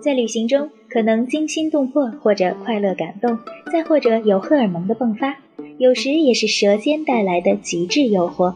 在旅行中，可能惊心动魄，或者快乐感动，再或者有荷尔蒙的迸发，有时也是舌尖带来的极致诱惑。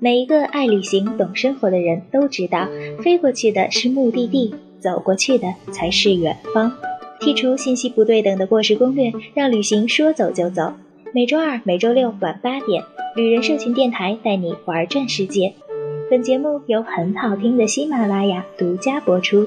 每一个爱旅行、懂生活的人都知道，飞过去的是目的地，走过去的才是远方。剔除信息不对等的过时攻略，让旅行说走就走。每周二、每周六晚八点，旅人社群电台带你玩转世界。本节目由很好听的喜马拉雅独家播出。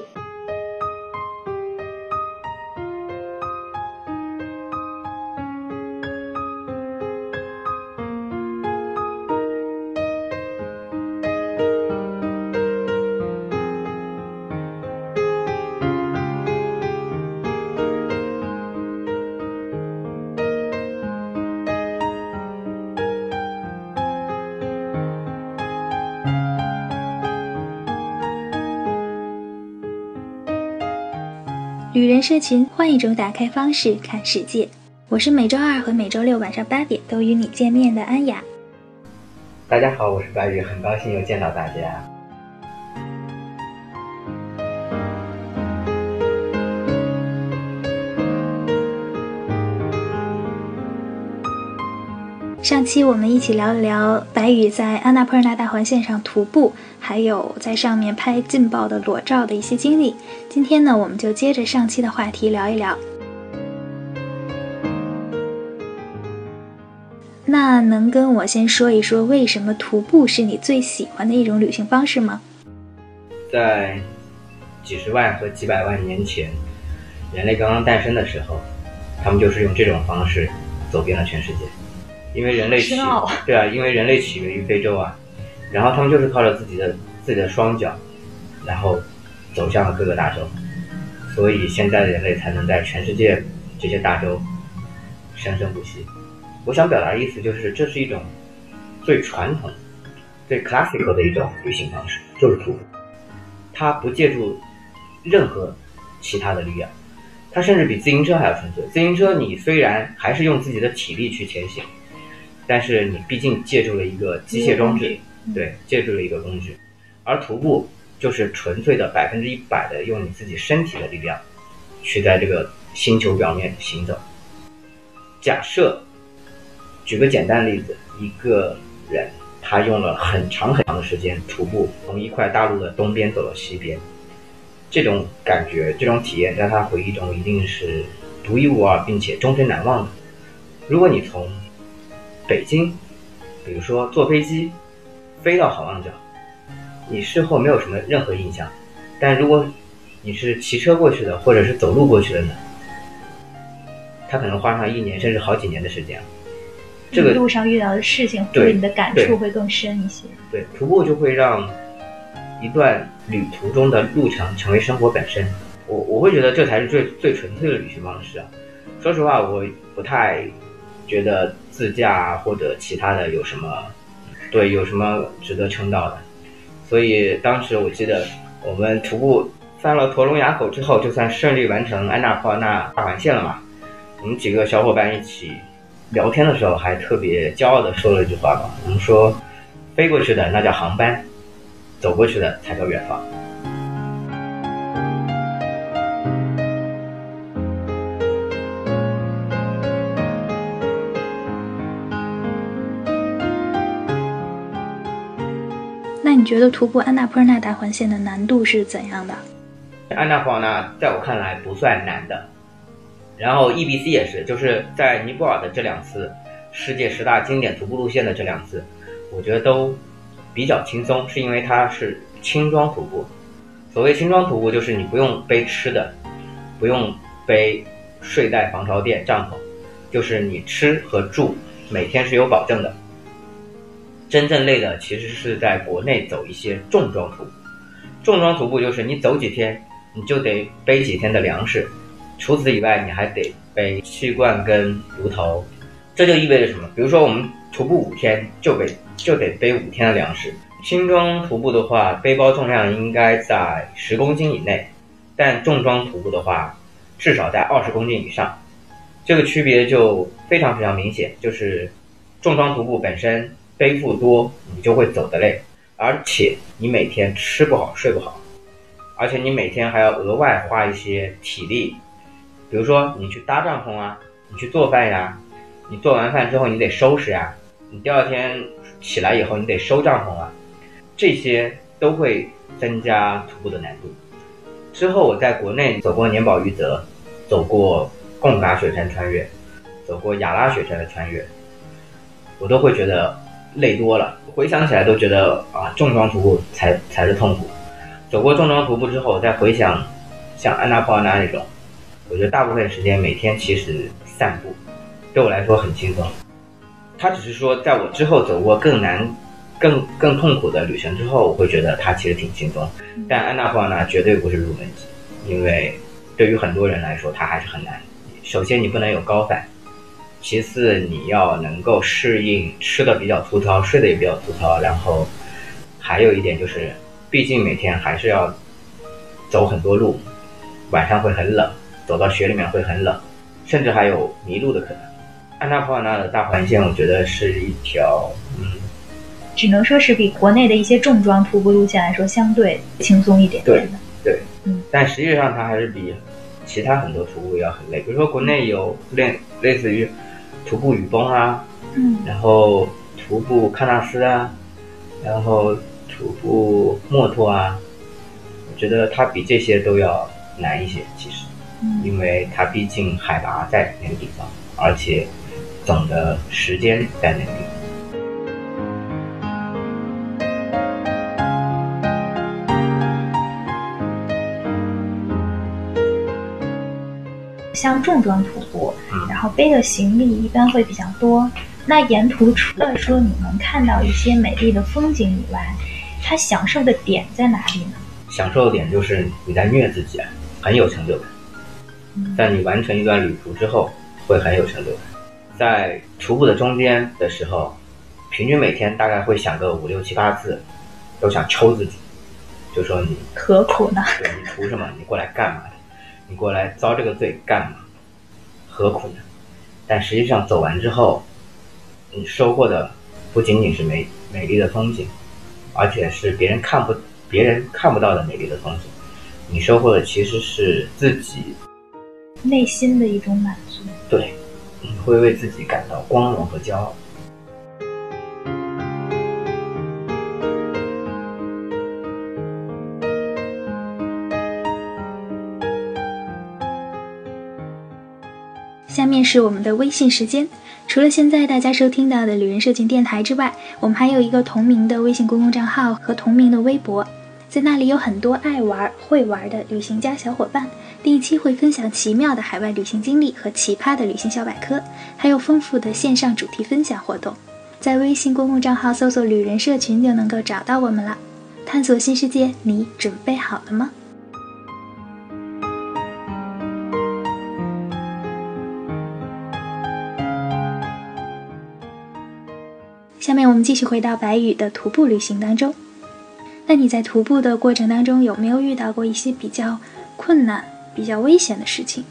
旅人社群换一种打开方式看世界，我是每周二和每周六晚上八点都与你见面的安雅。大家好，我是白宇，很高兴又见到大家。上期我们一起聊了聊白宇在安纳普尔纳大环线上徒步，还有在上面拍劲爆的裸照的一些经历。今天呢，我们就接着上期的话题聊一聊。那能跟我先说一说，为什么徒步是你最喜欢的一种旅行方式吗？在几十万和几百万年前，人类刚刚诞生的时候，他们就是用这种方式走遍了全世界。因为人类起 对啊，因为人类起源于非洲啊，然后他们就是靠着自己的自己的双脚，然后走向了各个大洲，所以现在的人类才能在全世界这些大洲生生不息。我想表达的意思就是，这是一种最传统、最 classical 的一种旅行方式，就是徒步。它不借助任何其他的力量，它甚至比自行车还要纯粹。自行车你虽然还是用自己的体力去前行。但是你毕竟借助了一个机械装置，对，借助了一个工具，而徒步就是纯粹的百分之一百的用你自己身体的力量，去在这个星球表面行走。假设，举个简单的例子，一个人他用了很长很长的时间徒步从一块大陆的东边走到西边，这种感觉、这种体验在他回忆中一定是独一无二并且终身难忘的。如果你从北京，比如说坐飞机飞到好望角，你事后没有什么任何印象。但如果你是骑车过去的，或者是走路过去的呢？他可能花上一年甚至好几年的时间。这个路上遇到的事情，对你的感触会更深一些。对，徒步就会让一段旅途中的路程成为生活本身。我我会觉得这才是最最纯粹的旅行方式啊。说实话，我不太。觉得自驾或者其他的有什么，对，有什么值得称道的？所以当时我记得我们徒步翻了驼龙垭口之后，就算顺利完成安纳普尔纳大环线了嘛。我们几个小伙伴一起聊天的时候，还特别骄傲的说了一句话嘛，我们说，飞过去的那叫航班，走过去的才叫远方。觉得徒步安纳普尔纳大环线的难度是怎样的？安纳普尔纳在我看来不算难的，然后 E B C 也是，就是在尼泊尔的这两次世界十大经典徒步路线的这两次，我觉得都比较轻松，是因为它是轻装徒步。所谓轻装徒步，就是你不用背吃的，不用背睡袋、防潮垫、帐篷，就是你吃和住每天是有保证的。真正累的其实是在国内走一些重装徒步，重装徒步就是你走几天，你就得背几天的粮食，除此以外，你还得背气罐跟炉头，这就意味着什么？比如说我们徒步五天，就背就得背五天的粮食。轻装徒步的话，背包重量应该在十公斤以内，但重装徒步的话，至少在二十公斤以上。这个区别就非常非常明显，就是重装徒步本身。背负多，你就会走得累，而且你每天吃不好睡不好，而且你每天还要额外花一些体力，比如说你去搭帐篷啊，你去做饭呀，你做完饭之后你得收拾呀，你第二天起来以后你得收帐篷啊，这些都会增加徒步的难度。之后我在国内走过年保玉泽，走过贡嘎雪山穿越，走过雅拉雪山的穿越，我都会觉得累多了。回想起来都觉得啊，重装徒步才才是痛苦。走过重装徒步之后，再回想，像安娜普尔纳那种，我觉得大部分时间每天其实散步，对我来说很轻松。他只是说，在我之后走过更难、更更痛苦的旅程之后，我会觉得它其实挺轻松。但安娜普尔纳绝对不是入门级，因为对于很多人来说，它还是很难。首先，你不能有高反；其次，你要能够适应吃的比较粗糙，睡得也比较粗糙。然后，还有一点就是。毕竟每天还是要走很多路，晚上会很冷，走到雪里面会很冷，甚至还有迷路的可能。安纳普尔纳的大环线，我觉得是一条，嗯，只能说是比国内的一些重装徒步路线来说相对轻松一点点的。对，嗯，但实际上它还是比其他很多徒步要很累。比如说国内有类类似于徒步雨崩啊，嗯，然后徒步喀纳斯啊，然后。徒步墨脱啊，我觉得它比这些都要难一些。其实，因为它毕竟海拔在那个地方，而且总的时间在那个地方。像重装徒步，然后背的行李一般会比较多。那沿途除了说你能看到一些美丽的风景以外，它享受的点在哪里呢？享受的点就是你在虐自己啊，很有成就感。在你完成一段旅途之后，会很有成就感。在徒步的中间的时候，平均每天大概会想个五六七八次，都想抽自己，就说你何苦呢？对你图什么？你过来干嘛的？你过来遭这个罪干嘛？何苦呢？但实际上走完之后，你收获的不仅仅是美美丽的风景。而且是别人看不、别人看不到的美丽的风景，你收获的其实是自己内心的一种满足。对，你会为自己感到光荣和骄傲。是我们的微信时间。除了现在大家收听到的旅人社群电台之外，我们还有一个同名的微信公共账号和同名的微博，在那里有很多爱玩会玩的旅行家小伙伴，定期会分享奇妙的海外旅行经历和奇葩的旅行小百科，还有丰富的线上主题分享活动。在微信公共账号搜索“旅人社群”就能够找到我们了。探索新世界，你准备好了吗？下面我们继续回到白宇的徒步旅行当中。那你在徒步的过程当中有没有遇到过一些比较困难、比较危险的事情？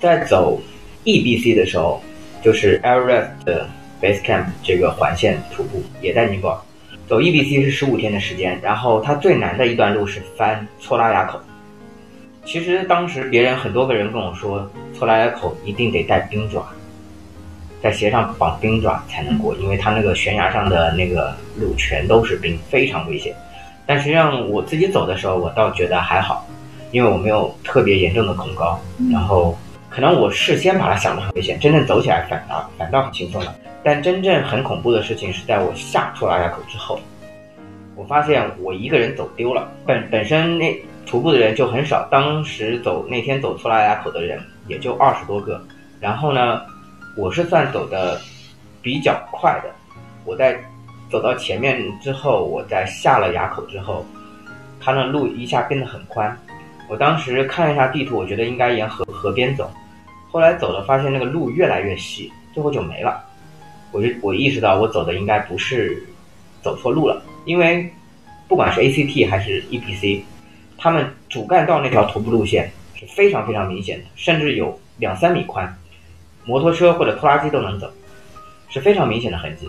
在走 EBC 的时候，就是 e v e r e s 的 Base Camp 这个环线徒步，也在尼泊尔。走 EBC 是十五天的时间，然后它最难的一段路是翻错拉雅口。其实当时别人很多个人跟我说，错拉雅口一定得带冰爪。在鞋上绑冰爪才能过，因为它那个悬崖上的那个路全都是冰，非常危险。但实际上我自己走的时候，我倒觉得还好，因为我没有特别严重的恐高。然后可能我事先把它想得很危险，真正走起来反倒反倒很轻松了。但真正很恐怖的事情是在我下出拉雅口之后，我发现我一个人走丢了。本本身那徒步的人就很少，当时走那天走出拉雅口的人也就二十多个。然后呢？我是算走的比较快的，我在走到前面之后，我在下了垭口之后，它的路一下变得很宽。我当时看了一下地图，我觉得应该沿河河边走，后来走了发现那个路越来越细，最后就没了。我就我意识到我走的应该不是走错路了，因为不管是 ACT 还是 EPC，他们主干道那条徒步路线是非常非常明显的，甚至有两三米宽。摩托车或者拖拉机都能走，是非常明显的痕迹，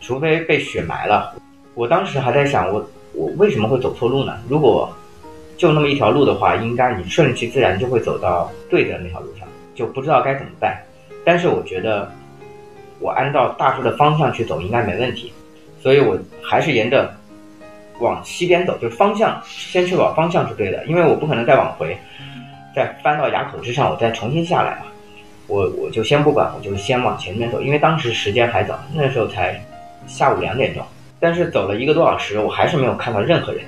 除非被雪埋了。我当时还在想，我我为什么会走错路呢？如果就那么一条路的话，应该你顺其自然就会走到对的那条路上，就不知道该怎么办。但是我觉得，我按照大致的方向去走应该没问题，所以我还是沿着往西边走，就是方向先确保方向是对的，因为我不可能再往回，再翻到垭口之上，我再重新下来嘛。我我就先不管，我就先往前面走，因为当时时间还早，那时候才下午两点钟。但是走了一个多小时，我还是没有看到任何人，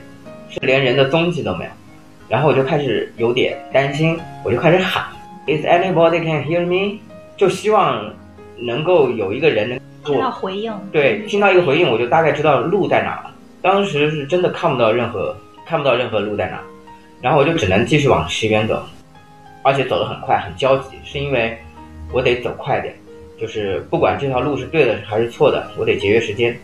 是连人的踪迹都没有。然后我就开始有点担心，我就开始喊：“Is anybody can hear me？” 就希望能够有一个人能听到回应。对，听到一个回应，我就大概知道路在哪了。当时是真的看不到任何看不到任何路在哪，然后我就只能继续往西边走，而且走得很快，很焦急，是因为我得走快点，就是不管这条路是对的还是错的，我得节约时间。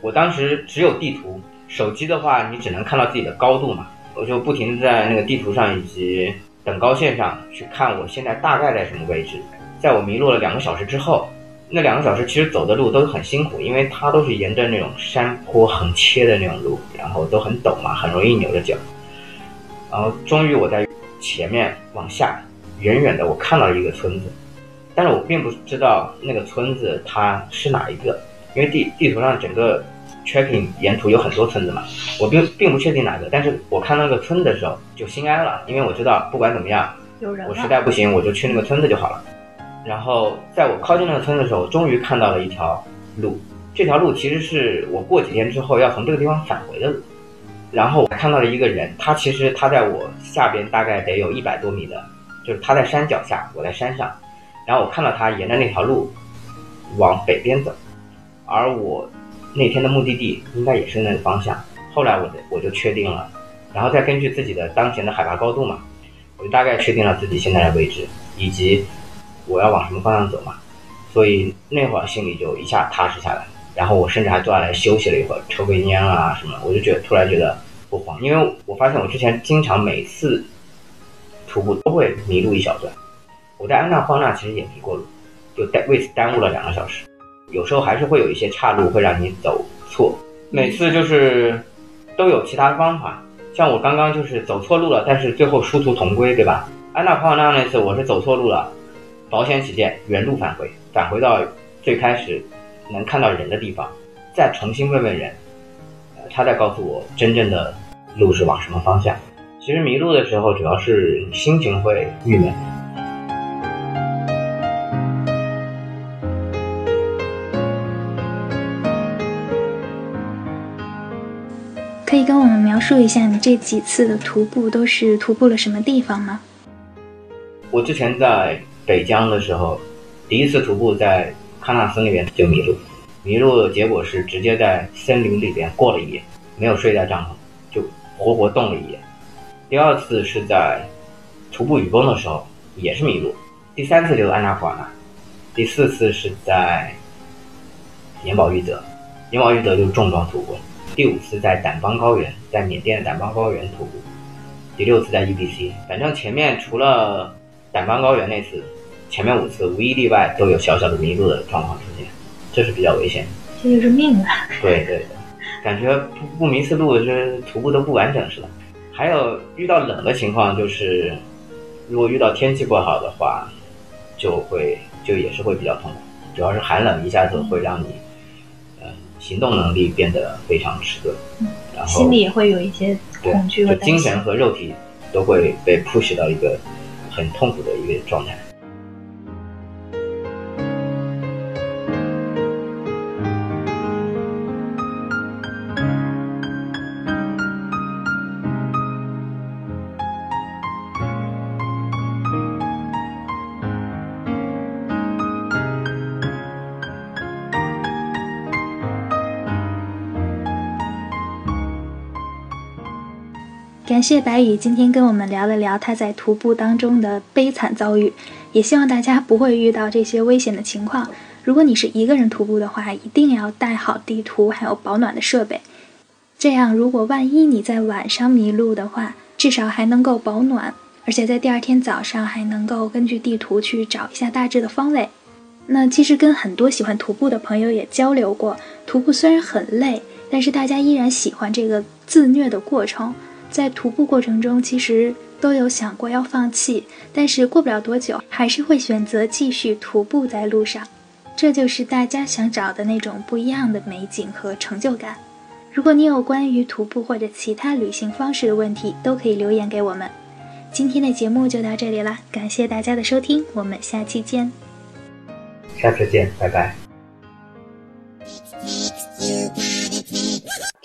我当时只有地图，手机的话你只能看到自己的高度嘛，我就不停在那个地图上以及等高线上去看我现在大概在什么位置。在我迷路了两个小时之后，那两个小时其实走的路都很辛苦，因为它都是沿着那种山坡横切的那种路，然后都很陡嘛，很容易扭着脚。然后终于我在前面往下，远远的我看到一个村子，但是我并不知道那个村子它是哪一个，因为地地图上整个 tracking 沿途有很多村子嘛，我并并不确定哪个，但是我看到那个村子的时候就心安了，因为我知道不管怎么样，我实在不行我就去那个村子就好了。然后在我靠近那个村的时候，终于看到了一条路。这条路其实是我过几天之后要从这个地方返回的路。然后我看到了一个人，他其实他在我下边大概得有一百多米的，就是他在山脚下，我在山上。然后我看到他沿着那条路往北边走，而我那天的目的地应该也是那个方向。后来我我就确定了，然后再根据自己的当前的海拔高度嘛，我就大概确定了自己现在的位置以及。我要往什么方向走嘛？所以那会儿心里就一下踏实下来。然后我甚至还坐下来休息了一会儿，抽根烟啊什么。我就觉得突然觉得不慌，因为我发现我之前经常每次徒步都会迷路一小段。我在安纳霍纳其实也迷过路，就耽为此耽误了两个小时。有时候还是会有一些岔路会让你走错。每次就是都有其他方法，像我刚刚就是走错路了，但是最后殊途同归，对吧？安纳霍纳那次我是走错路了。保险起见，原路返回，返回到最开始能看到人的地方，再重新问问人，呃，他再告诉我真正的路是往什么方向。其实迷路的时候，主要是心情会郁闷。可以跟我们描述一下你这几次的徒步都是徒步了什么地方吗？我之前在。北疆的时候，第一次徒步在喀纳斯那边就迷路，迷路的结果是直接在森林里边过了一夜，没有睡在帐篷，就活活冻了一夜。第二次是在徒步雨崩的时候，也是迷路。第三次就是安纳普尔纳，第四次是在年保玉泽，年保玉泽就是重装徒步。第五次在掸邦高原，在缅甸的掸邦高原徒步。第六次在 EBC，反正前面除了。掸邦高原那次，前面五次无一例外都有小小的迷路的状况出现，这是比较危险。这就是命啊！对对对，感觉不不迷次路，就是徒步都不完整似的。还有遇到冷的情况，就是如果遇到天气不好的话，就会就也是会比较痛苦。主要是寒冷一下子会让你，呃，行动能力变得非常迟钝，然后心里也会有一些恐惧和精神和肉体都会被 push 到一个。很痛苦的一个状态。感谢白宇今天跟我们聊了聊他在徒步当中的悲惨遭遇，也希望大家不会遇到这些危险的情况。如果你是一个人徒步的话，一定要带好地图还有保暖的设备，这样如果万一你在晚上迷路的话，至少还能够保暖，而且在第二天早上还能够根据地图去找一下大致的方位。那其实跟很多喜欢徒步的朋友也交流过，徒步虽然很累，但是大家依然喜欢这个自虐的过程。在徒步过程中，其实都有想过要放弃，但是过不了多久，还是会选择继续徒步在路上。这就是大家想找的那种不一样的美景和成就感。如果你有关于徒步或者其他旅行方式的问题，都可以留言给我们。今天的节目就到这里了，感谢大家的收听，我们下期见。下次见，拜拜。